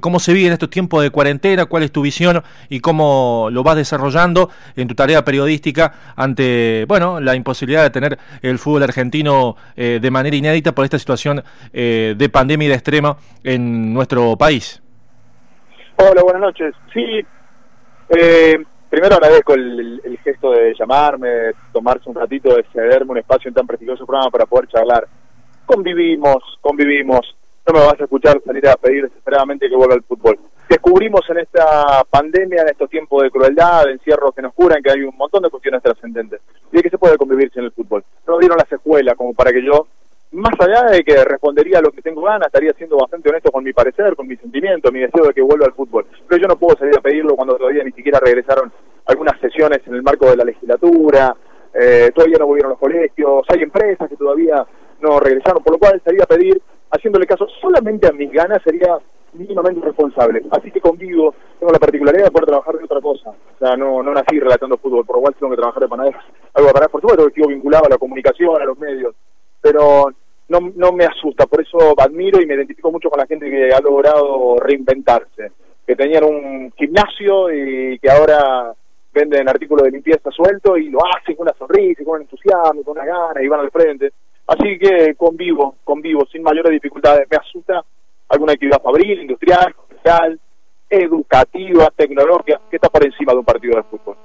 cómo se vive en estos tiempos de cuarentena, cuál es tu visión y cómo lo vas desarrollando en tu tarea periodística ante, bueno, la imposibilidad de tener el fútbol argentino de manera inédita por esta situación de pandemia y de extrema en nuestro país. Hola, buenas noches. Sí, primero agradezco el, el, gesto de llamarme, tomarse un ratito, de cederme un espacio en tan prestigioso programa para poder charlar. Convivimos, convivimos. No me vas a escuchar salir a pedir desesperadamente que vuelva al fútbol. Descubrimos en esta pandemia, en estos tiempos de crueldad, de encierros que nos curan, que hay un montón de cuestiones trascendentes y de que se puede convivir sin el fútbol. No dieron la secuela como para que yo más allá de que respondería a lo que tengo ganas, estaría siendo bastante honesto con mi parecer, con mi sentimiento, mi deseo de que vuelva al fútbol. Pero yo no puedo salir a pedirlo cuando todavía ni siquiera regresaron algunas sesiones en el marco de la legislatura, eh, todavía no volvieron los colegios, hay empresas que todavía no regresaron, por lo cual salir a pedir, haciéndole caso solamente a mis ganas, sería mínimamente responsable. Así que convivo, tengo la particularidad de poder trabajar de otra cosa. O sea, no, no nací relatando fútbol, por lo cual tengo que trabajar de panadero. Algo para por supuesto que sigo vinculado a la comunicación, a los medios. Pero no, no me asusta, por eso admiro y me identifico mucho con la gente que ha logrado reinventarse, que tenían un gimnasio y que ahora venden artículos de limpieza suelto y lo hacen con una sonrisa, con un entusiasmo, con una gana y van al frente. Así que convivo, convivo sin mayores dificultades. Me asusta alguna actividad fabril, industrial, comercial, educativa, tecnológica, que está por encima de un partido de fútbol.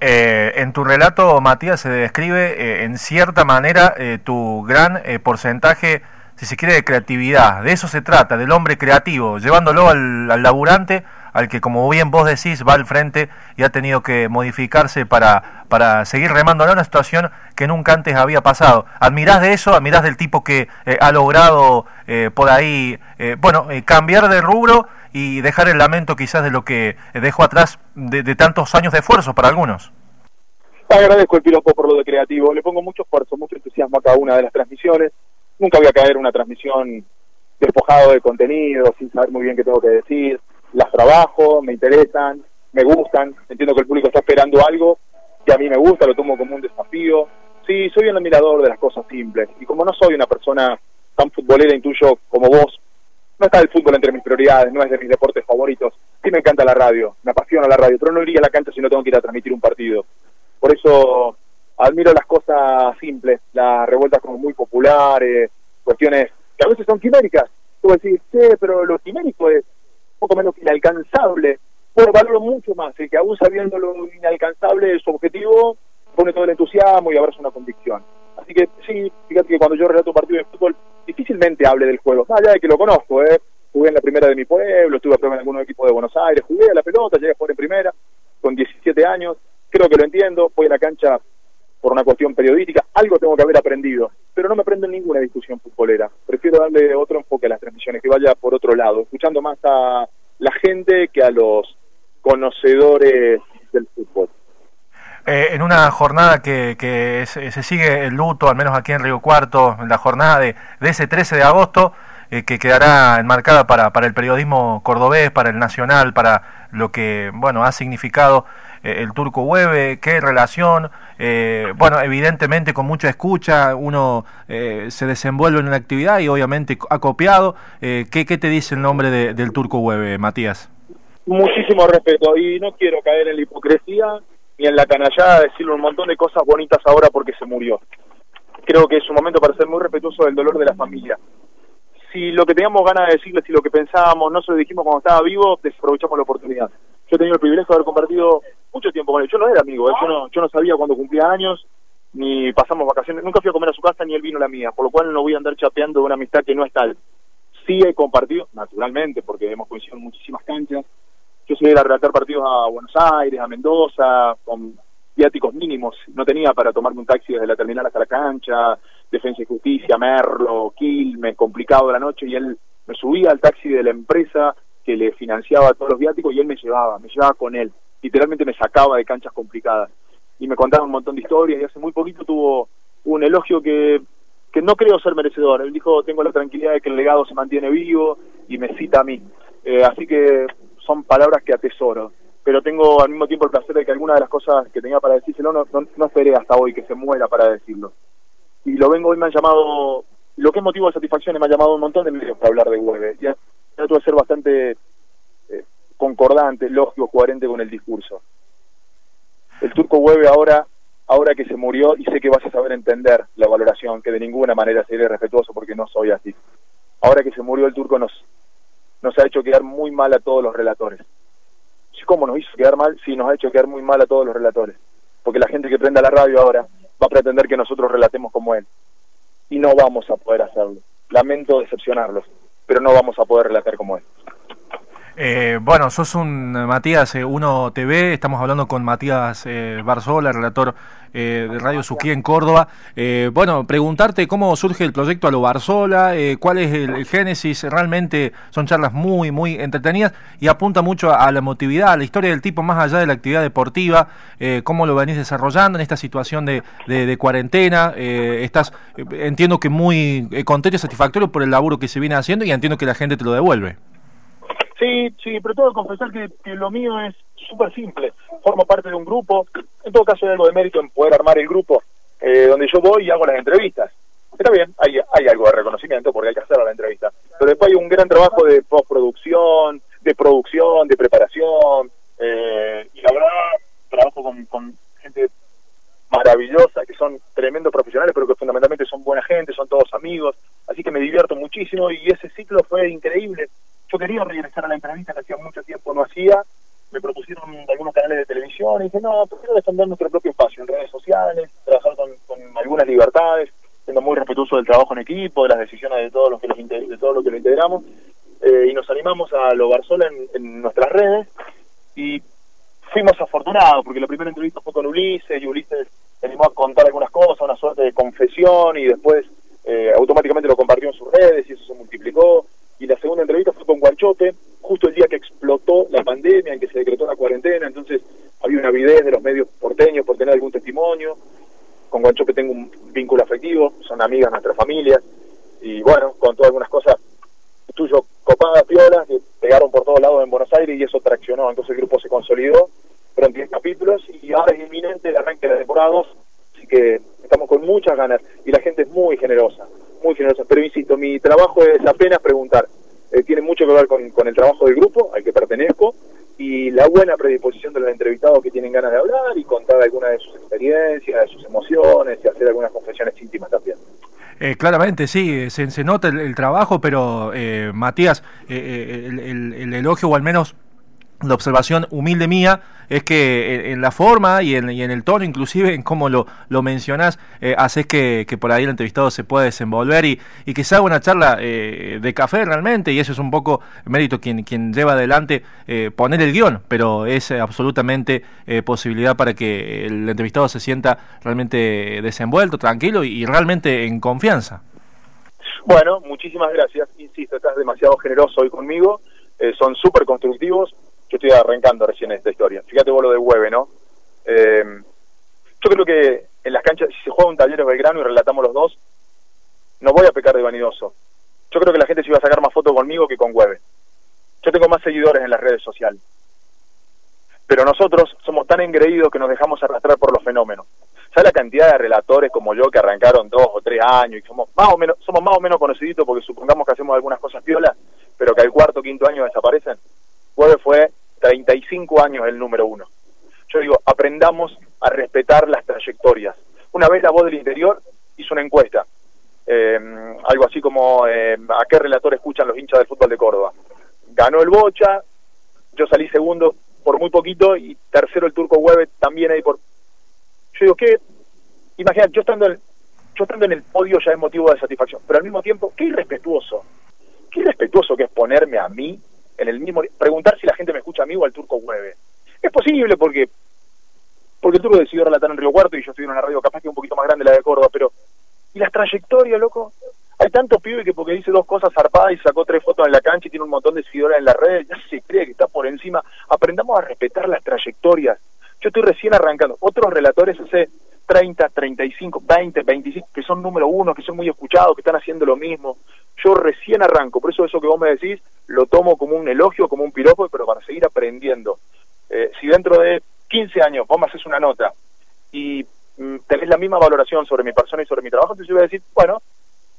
Eh, en tu relato, Matías, se describe eh, en cierta manera eh, tu gran porcentaje, si se quiere, de creatividad. De eso se trata, del hombre creativo, llevándolo al, laburante, al que, como bien vos decís, va al frente y ha tenido que modificarse para, para seguir remando en una situación que nunca antes había pasado. ¿Admirás de eso? ¿Admirás del tipo que ha logrado por ahí, bueno, cambiar de rubro? y dejar el lamento quizás de lo que dejó atrás de, tantos años de esfuerzo para algunos. Agradezco el piropo por lo de creativo, le pongo mucho esfuerzo, mucho entusiasmo a cada una de las transmisiones. Nunca voy a caer una transmisión despojado de contenido, sin saber muy bien qué tengo que decir. Las trabajo, me interesan, me gustan, entiendo que el público está esperando algo que a mí me gusta, lo tomo como un desafío. Sí, soy un admirador de las cosas simples y como no soy una persona tan futbolera intuyo como vos, no está el fútbol entre mis prioridades, no es de mis deportes favoritos. Sí me encanta la radio, me apasiona la radio, pero no iría a la cancha si no tengo que ir a transmitir un partido. Por eso admiro las cosas simples, las revueltas como muy populares, cuestiones que a veces son quiméricas. Tú decir, sí, pero lo quimérico es poco menos inalcanzable. Bueno, valoro mucho más el que aún sabiendo lo inalcanzable su objetivo, pone todo el entusiasmo y abraza una convicción. Así que sí, fíjate que cuando yo relato un partido de fútbol, difícilmente hable del juego, más allá de que lo conozco, ¿eh? jugué en la primera de mi pueblo, estuve en algunos equipos de Buenos Aires, jugué a la pelota, llegué a jugar en primera, con 17 años, creo que lo entiendo, fui a la cancha por una cuestión periodística, algo tengo que haber aprendido, pero no me aprendo en ninguna discusión futbolera, prefiero darle otro enfoque a las transmisiones, que vaya por otro lado, escuchando más a la gente que a los conocedores del fútbol. Eh, en una jornada que, que se, sigue el luto, al menos aquí en Río Cuarto, en la jornada de, ese 13 de agosto, eh, que quedará enmarcada para, para el periodismo cordobés, para el nacional, para lo que bueno ha significado eh, el turco Hueve, qué relación, bueno, evidentemente con mucha escucha, uno se desenvuelve en la actividad y obviamente ha copiado. ¿qué, ¿Qué te dice el nombre de, del turco Hueve, Matías? Muchísimo respeto y no quiero caer en la hipocresía y en la canallada decirle un montón de cosas bonitas ahora porque se murió. Creo que es un momento para ser muy respetuoso del dolor de la familia. Si lo que teníamos ganas de decirle, si lo que pensábamos no se lo dijimos cuando estaba vivo, desaprovechamos la oportunidad. Yo he tenido el privilegio de haber compartido mucho tiempo con él. Yo no era amigo, ¿eh? yo, no, yo no sabía cuándo cumplía años, ni pasamos vacaciones. Nunca fui a comer a su casa, ni él vino a la mía, por lo cual no voy a andar chapeando de una amistad que no es tal. Sí he compartido, naturalmente, porque hemos coincidido en muchísimas canchas, yo soy a relatar partidos a Buenos Aires, a Mendoza, con viáticos mínimos. No tenía para tomarme un taxi desde la terminal hasta la cancha, Defensa y Justicia, Merlo, Quilmes, complicado de la noche, y él me subía al taxi de la empresa que le financiaba todos los viáticos y él me llevaba, me llevaba con él. Literalmente me sacaba de canchas complicadas. Y me contaba un montón de historias y hace muy poquito tuvo un elogio que, que no creo ser merecedor. Él dijo, tengo la tranquilidad de que el legado se mantiene vivo y me cita a mí. Eh, así que son palabras que atesoro, pero tengo al mismo tiempo el placer de que alguna de las cosas que tenía para decírselo no, no, esperé hasta hoy que se muera para decirlo. Y lo vengo hoy, me han llamado, lo que es motivo de satisfacción, me ha llamado un montón de medios para hablar de Hueve. Y trato de ser bastante concordante, lógico, coherente con el discurso. El turco Hueve ahora, ahora que se murió, y sé que vas a saber entender la valoración, que de ninguna manera seré respetuoso porque no soy así. Ahora que se murió el turco nos, nos ha hecho quedar muy mal a todos los relatores. ¿Cómo nos hizo quedar mal? Sí, nos ha hecho quedar muy mal a todos los relatores. Porque la gente que prenda la radio ahora va a pretender que nosotros relatemos como él. Y no vamos a poder hacerlo. Lamento decepcionarlos, pero no vamos a poder relatar como él. Eh, bueno, sos un Matías eh, Uno TV, estamos hablando con Matías eh, Barzola, relator eh, de Radio Suquía en Córdoba. bueno, preguntarte cómo surge el proyecto a lo Barzola, cuál es el, génesis, realmente son charlas muy, muy entretenidas y apunta mucho a, la emotividad, a la historia del tipo más allá de la actividad deportiva, cómo lo venís desarrollando en esta situación de, de cuarentena. estás, entiendo que muy contento y satisfactorio por el laburo que se viene haciendo y entiendo que la gente te lo devuelve. Sí, sí, pero tengo que confesar que, lo mío es súper simple. Formo parte de un grupo. En todo caso hay algo de mérito en poder armar el grupo eh, donde yo voy y hago las entrevistas. Está bien, hay, hay algo de reconocimiento porque hay que hacer la entrevista. Pero después hay un gran trabajo de postproducción, de producción, de preparación. Eh, y la verdad, trabajo con, con gente maravillosa, que son tremendos profesionales, pero que fundamentalmente son buena gente, son todos amigos. Así que me divierto muchísimo y ese ciclo fue increíble yo quería regresar a la entrevista que hacía mucho tiempo no hacía, me propusieron algunos canales de televisión y dije, no, prefiero defender nuestro propio espacio en redes sociales, trabajar con, algunas libertades, siendo muy respetuoso del trabajo en equipo, de las decisiones de todos los que, los de todo lo que lo integramos, eh, y nos animamos a lo Barzola en, en nuestras redes, y fuimos afortunados, porque la primera entrevista fue con Ulises, y Ulises se animó a contar algunas cosas, una suerte de confesión, y después eh, automáticamente lo compartió en sus redes, y eso se multiplicó, y la segunda entrevista fue con Guanchope, justo el día que explotó la pandemia, en que se decretó la cuarentena, entonces había una avidez de los medios porteños por tener algún testimonio. Con Guanchope tengo un vínculo afectivo, son amigas nuestras familias, y bueno, con todas algunas cosas tuyo copadas, piolas, que pegaron por todos lados en Buenos Aires y eso traccionó, entonces el grupo se consolidó, fueron 10 capítulos y ahora es inminente el arranque de la temporada 2, así que estamos con muchas ganas y la gente es muy generosa muy generosa. Pero insisto, mi trabajo es apenas preguntar. Eh, tiene mucho que ver con, el trabajo del grupo al que pertenezco y la buena predisposición de los entrevistados que tienen ganas de hablar y contar algunas de sus experiencias, de sus emociones y hacer algunas confesiones íntimas también. Eh, claramente, sí, se, se nota el, trabajo, pero eh, Matías, el, elogio o al menos la observación humilde mía es que en la forma y en, el tono, inclusive en cómo lo, lo mencionás, eh, haces que, por ahí el entrevistado se pueda desenvolver y, y que se haga una charla eh, de café realmente, y eso es un poco mérito quien, quien lleva adelante eh, poner el guion, pero es absolutamente posibilidad para que el entrevistado se sienta realmente desenvuelto, tranquilo y, y realmente en confianza. Bueno, muchísimas gracias. Insisto, estás demasiado generoso hoy conmigo. son súper constructivos yo estoy arrancando recién esta historia. Fíjate vos lo de Hueve, ¿no? Eh, yo creo que en las canchas, si se juega un taller Belgrano y relatamos los dos, no voy a pecar de vanidoso. Yo creo que la gente se iba a sacar más fotos conmigo que con Hueve. Yo tengo más seguidores en las redes sociales. Pero nosotros somos tan engreídos que nos dejamos arrastrar por los fenómenos. ¿Sabes la cantidad de relatores como yo que arrancaron dos o tres años y somos más o menos, somos más o menos conociditos porque supongamos que hacemos algunas cosas piolas, pero que al cuarto o quinto año desaparecen? Hueve fue 35 años el número uno. Yo digo, aprendamos a respetar las trayectorias. Una vez la voz del interior hizo una encuesta, eh, algo así como eh, a qué relator escuchan los hinchas del fútbol de Córdoba. Ganó el Bocha, yo salí segundo por muy poquito y tercero el Turco Hueve también ahí por... Yo digo, ¿qué? Imagínate, yo estando, en, yo estando en el podio ya es motivo de satisfacción, pero al mismo tiempo, qué irrespetuoso. Qué irrespetuoso que es ponerme a mí en el mismo preguntar si la gente me escucha a mí o al turco 9. Es posible porque porque el turco decidió relatar en Río Cuarto y yo estoy en una radio capaz que un poquito más grande la de Córdoba, pero ¿y las trayectorias, loco? Hay tanto pibe que porque dice dos cosas zarpadas y sacó tres fotos en la cancha y tiene un montón de seguidores en la red, ya se cree que está por encima. Aprendamos a respetar las trayectorias. Yo estoy recién arrancando. Otros relatores hace 30, 35, 20, 25, que son número uno, que son muy escuchados, que están haciendo lo mismo. Yo recién arranco, por eso eso que vos me decís lo tomo como un elogio, como un piropo, pero para seguir aprendiendo. Eh, si dentro de 15 años vos me haces una nota y mm, tenés la misma valoración sobre mi persona y sobre mi trabajo, entonces yo voy a decir, bueno,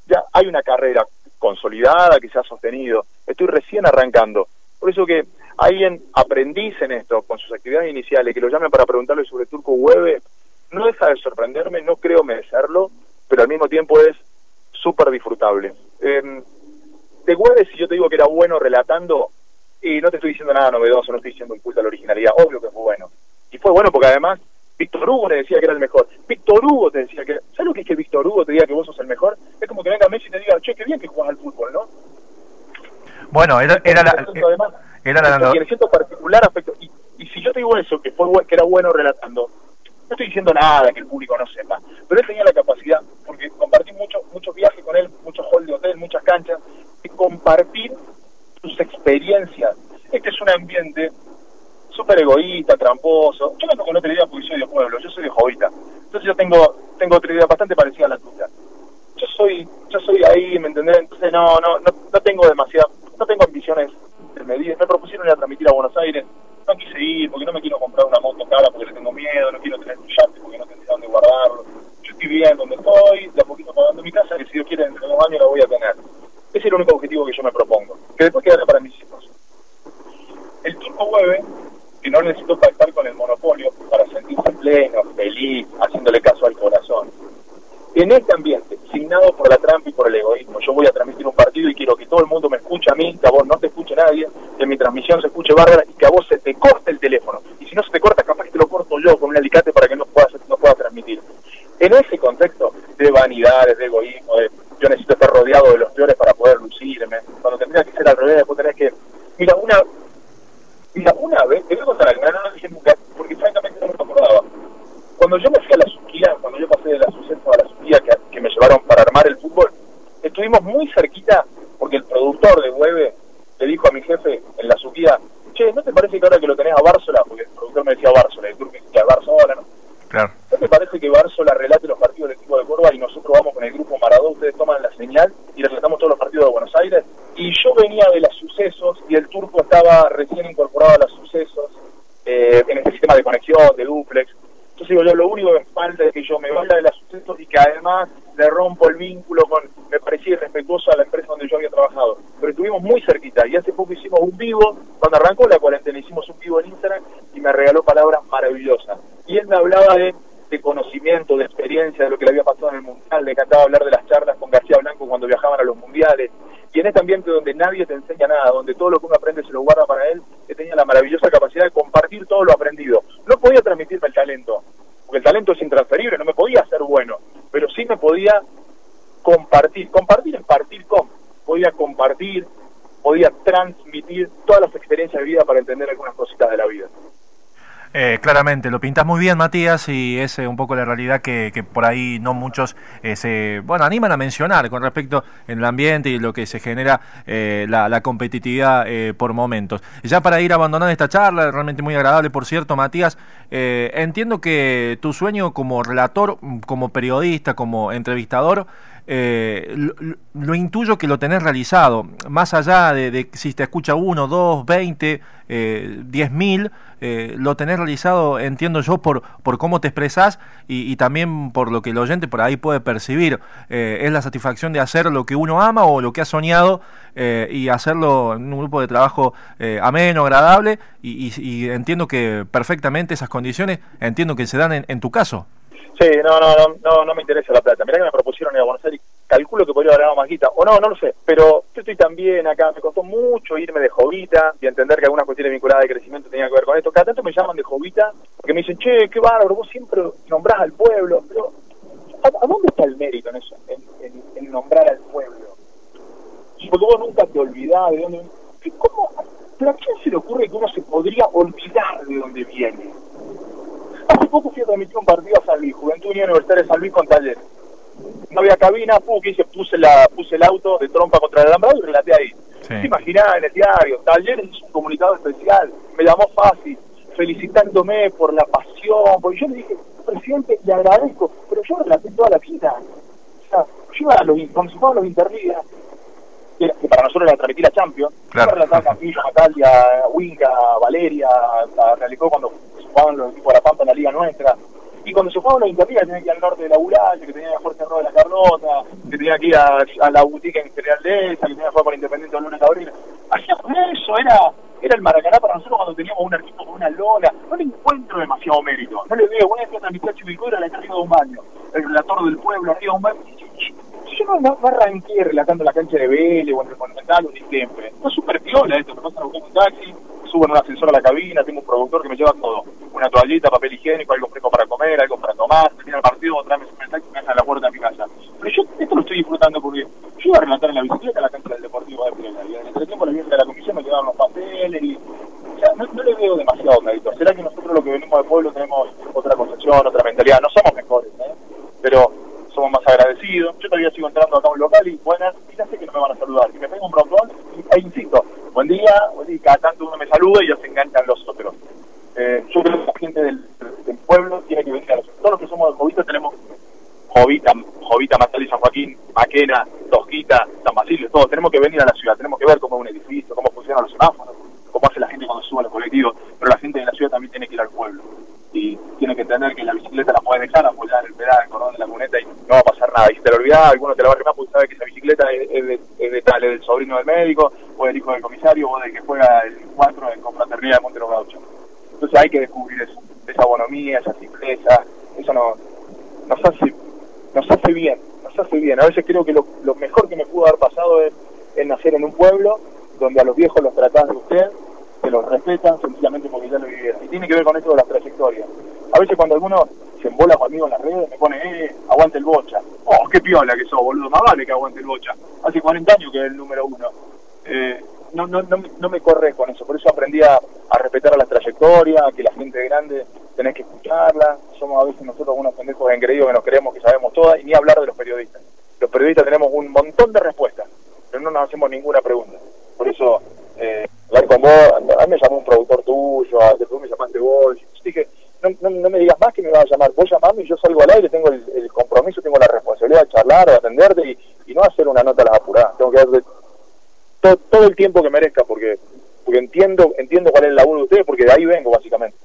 ya hay una carrera consolidada, que se ha sostenido. Estoy recién arrancando. Por eso que alguien aprendiz en esto, con sus actividades iniciales, que lo llamen para preguntarle sobre Turco Web, no deja de sorprenderme, no creo merecerlo, pero al mismo tiempo es súper disfrutable. Eh, de Web, si yo te digo que era bueno relatando, y no te estoy diciendo nada novedoso, no estoy diciendo un culto a la originalidad, obvio que fue bueno. Y fue bueno porque además Víctor Hugo te decía que era el mejor. Víctor Hugo te decía que... ¿Sabes lo que es que Víctor Hugo te diga que vos sos el mejor? Es como que venga Messi y te diga, che, qué bien que jugás al fútbol, ¿no? Bueno, era, era la... Además, era la... Y cierto particular afecto... Y, y si yo te digo eso, que fue que era bueno relatando, diciendo nada que el público no sepa, pero él tenía la capacidad, porque compartí muchos muchos viajes con él, muchos halls de hotel, muchas canchas, de compartir sus experiencias. Este es un ambiente súper egoísta, tramposo. Yo no tengo otra idea porque soy de pueblo, yo soy de Jovita. Entonces yo tengo, tengo otra idea bastante parecida a la tuya. Yo soy, yo soy ahí, ¿me entendés? Entonces no, no, no, no tengo demasiada, no tengo ambiciones de. Me propusieron ir a transmitir a Buenos Aires, no quise ir porque no me quiero comprar una moto cara porque le tengo miedo, no quiero tener un yate porque no tendría dónde guardarlo. Yo estoy bien donde estoy, de a poquito pagando mi casa, que si Dios quiere dentro de dos años la voy a tener. Ese es el único objetivo que yo me propongo, que después quedará para mis hijos. El Turco Web que no necesito pactar con el monopolio para sentirse pleno, feliz, haciéndole caso al corazón. En este ambiente, signado por la trampa y por el egoísmo, yo voy a transmitir un partido y quiero que todo el mundo me escuche a mí, que a vos no te escuche nadie, que mi transmisión se escuche y que a vos se te corte el teléfono. Y si no se te corta, capaz que te lo corto yo con un alicate para que no puedas no pueda transmitir. En ese contexto de vanidades, de egoísmo, de yo necesito estar rodeado de los peores para poder lucirme, cuando tendría que ser al revés, después tenés que... Mira, una, Mira, una vez, te voy a contar algo, no lo dije nunca, porque francamente no me acordaba. Cuando yo me fui a la Suquía, cuando yo pasé de la Suceso a la Suquía, que, que, me llevaron para armar el fútbol, estuvimos muy cerquita, porque el productor de Hueve le dijo a mi jefe en la Suquía, che, ¿no te parece que ahora que lo tenés a Bársola, porque el productor me decía Bársola, el turco decía Bársola, ¿no? Claro. ¿No te parece que Bársola relate los partidos del equipo de Córdoba y nosotros vamos con el grupo Maradó, ustedes toman la señal y relatamos todos los partidos de Buenos Aires? Y yo venía de las sucesos y el turco estaba recién incorporado a los sucesos eh, en este sistema de conexión, de duplex. Entonces digo yo, lo único que me es que yo me vaya de las sucesos y que además le rompo el vínculo con, me parecía irrespetuoso a la empresa donde yo había trabajado. Pero estuvimos muy cerquita y hace poco hicimos un vivo, cuando arrancó la cuarentena hicimos un vivo en Instagram y me regaló palabras maravillosas. Y él me hablaba de, de conocimiento, de experiencia, de lo que le había pasado en el Mundial, le encantaba hablar de las charlas con García Blanco cuando viajaban a los Mundiales. Y en este ambiente donde nadie te enseña nada, donde todo lo que uno aprende se lo guarda para él, que tenía la maravillosa capacidad de compartir todo lo aprendido. No podía porque el talento es intransferible, no me podía hacer bueno, pero sí me podía compartir, compartir en partir con, podía compartir, podía transmitir todas las experiencias de vida para entender algunas cositas de la vida. Eh, claramente, lo pintas muy bien, Matías, y es eh, un poco la realidad que, que por ahí no muchos eh, se bueno animan a mencionar con respecto el ambiente y lo que se genera eh, la, la, competitividad eh, por momentos. Ya para ir abandonando esta charla, realmente muy agradable, por cierto, Matías, eh, entiendo que tu sueño como relator, como periodista, como entrevistador, eh, lo, intuyo que lo tenés realizado, más allá de, si te escucha uno, dos, veinte, eh, diez mil, eh, lo tenés realizado, entiendo yo, por, por cómo te expresás y, también por lo que el oyente por ahí puede percibir. Eh, es la satisfacción de hacer lo que uno ama o lo que ha soñado y hacerlo en un grupo de trabajo ameno, agradable y, y, y, entiendo que perfectamente esas condiciones, entiendo que se dan en, en tu caso. Sí, no, no, no, no, no me interesa la plata. Mirá que me propusieron ir a Buenos Aires calculo que podría haber ganado más guita, no, no lo sé, pero yo estoy también acá, me costó mucho irme de jovita y entender que algunas cuestiones vinculadas de crecimiento tenían que ver con esto. Cada tanto me llaman de jovita porque me dicen, che, qué bárbaro, vos siempre nombrás al pueblo, pero ¿a, dónde está el mérito en eso, en, nombrar al pueblo? Porque vos nunca te olvidás de dónde... ¿Cómo? ¿Pero a quién se le ocurre que uno se podría olvidar de dónde viene? Hace poco fui a transmitir un partido a San Luis, Juventud Universitaria de San Luis con Talleres no había cabina, pu, que hice, puse, la, puse el auto de trompa contra el alambrado y relaté ahí. Sí. ¿Te imaginás en el diario? Talleres es un comunicado especial, me llamó fácil, felicitándome por la pasión, porque yo le dije, presidente, le agradezco, pero yo relaté toda la vida. O sea, yo iba a los, cuando se los interligas, que, que para nosotros era transmitir a Champions, claro. yo relataba Campillo, Natalia, Winca, Valeria, realizó cuando jugaban los equipos de la Pampa en la liga nuestra, Y cuando se fue a la tenía que ir al norte de la Uraya, que tenía que Jorge Roa de la Carlota, que tenía que ir a, la boutique en General que tenía que jugar por Independiente de Luna Cabrera. Hacíamos eso, era, era el Maracaná para nosotros cuando teníamos un arquito con una lona. No le encuentro demasiado mérito. No le veo, una vez que a mi Chivilcura la arriba de un baño. El relator del pueblo, arriba de un baño. Yo no, no, arranqué relatando la cancha de Vélez o en el Monumental o ni siempre. Fue súper piola esto, me pasan a buscar un taxi, subo en un ascensor a la cabina, tengo un productor que me lleva todo. Una toallita, papel higiénico, algo fresco para comer, algo para tomar, termina el partido, otra vez me taxi me deja la puerta de mi casa. Pero yo esto lo estoy disfrutando porque yo iba a relatar en la bicicleta a la cancha del Deportivo de Primera y en el tiempo la de la comisión me llevaban los papeles y o no, no, le veo demasiado mérito. ¿Será que nosotros lo que venimos del pueblo tenemos otra concepción, otra mentalidad? No somos mejores, ¿eh? pero somos más agradecidos. Yo todavía sigo entrando acá a un local y buenas, y ya sé que no me van a saludar. Y me pego un broncón e insisto, buen día, buen día, cada tanto uno me saluda y ya se enganchan los otros. Eh, yo creo que la gente del, pueblo tiene que venir a los Todos los que somos de Jovita tenemos Jovita, Jovita, Matal y San Joaquín, Maquena, Tosquita, San Basilio, todos. Tenemos que venir a la ciudad, tenemos que ver cómo es un edificio, cómo funcionan los semáforos, cómo hace la gente cuando sube a los colectivos, pero la gente de la ciudad también tiene que ir al pueblo. Y tiene que entender que la bicicleta la puede dejar, apoyar el pedal, el cordón de la cuneta y no va a pasar nada. Y si te lo olvidás, alguno te la va a remar porque sabe que esa bicicleta es, de, tal, es del sobrino del médico, o del hijo del comisario, o del que juega el 4 en confraternidad de Montero Gaucho. Entonces hay que descubrir eso, esa bonomía, esa simpleza, eso no, nos hace nos hace bien, nos hace bien. A veces creo que lo, mejor que me pudo haber pasado es, nacer en un pueblo donde a los viejos los tratás de usted, que los respetan sencillamente porque ya lo vivieron. Y tiene que ver con esto de las trayectorias. A veces cuando alguno se embola conmigo en las redes, me pone, eh, aguante el bocha. Oh, qué piola que sos, boludo, más vale que aguante el bocha. Hace 40 años que es el número uno. Eh, no, no, no, no, me corre con eso, por eso aprendí a, a respetar la trayectoria, que la gente grande tenés que escucharla. Somos a veces nosotros unos pendejos engreídos que nos creemos que sabemos todas, y ni hablar de los periodistas. Los periodistas tenemos un montón de respuestas, pero no nos hacemos ninguna pregunta. Por eso, eh, hablar con vos, a mí me llamó un productor tuyo, después me llamaste vos, y dije, no, no, me digas más que me vas a llamar, vos llamame y yo salgo al aire, tengo el, compromiso, tengo la responsabilidad de charlar, de atenderte y, no hacer una nota a las apuradas. Tengo que darle todo, todo el tiempo que merezca porque porque entiendo entiendo cuál es el laburo de ustedes porque de ahí vengo básicamente.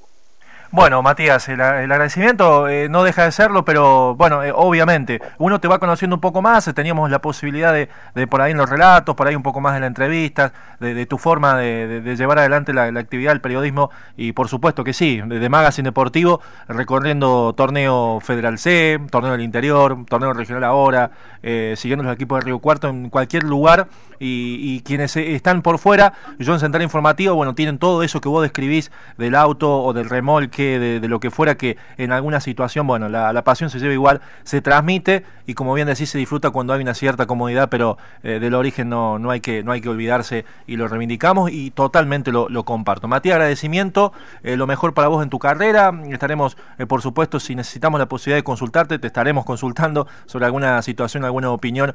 Bueno, Matías, el, agradecimiento eh, no deja de serlo, pero bueno, eh, obviamente, uno te va conociendo un poco más, teníamos la posibilidad de, de, por ahí en los relatos, por ahí un poco más en la entrevista, de, tu forma de, llevar adelante la, actividad del periodismo, y por supuesto que sí, de, Magazine Deportivo, recorriendo torneo Federal C, torneo del interior, torneo regional ahora, eh, siguiendo los equipos de Río Cuarto en cualquier lugar, y, y quienes están por fuera, yo en Central Informativo, bueno, tienen todo eso que vos describís del auto o del remolque, de, lo que fuera que en alguna situación, bueno, la, pasión se lleva igual, se transmite y como bien decís, se disfruta cuando hay una cierta comodidad, pero eh, del origen no, no, hay que, no hay que olvidarse y lo reivindicamos y totalmente lo, comparto. Matías, agradecimiento, eh, lo mejor para vos en tu carrera, estaremos, eh, por supuesto, si necesitamos la posibilidad de consultarte, te estaremos consultando sobre alguna situación, alguna opinión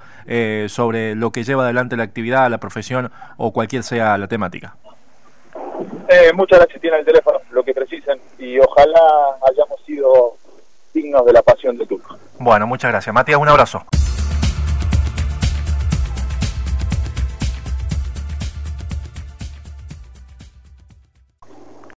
sobre lo que lleva adelante la actividad, la profesión o cualquier sea la temática. Muchas gracias, tiene el teléfono, lo que precisen y ojalá hayamos sido dignos de la pasión de Turco. Bueno, muchas gracias. Matías, un abrazo.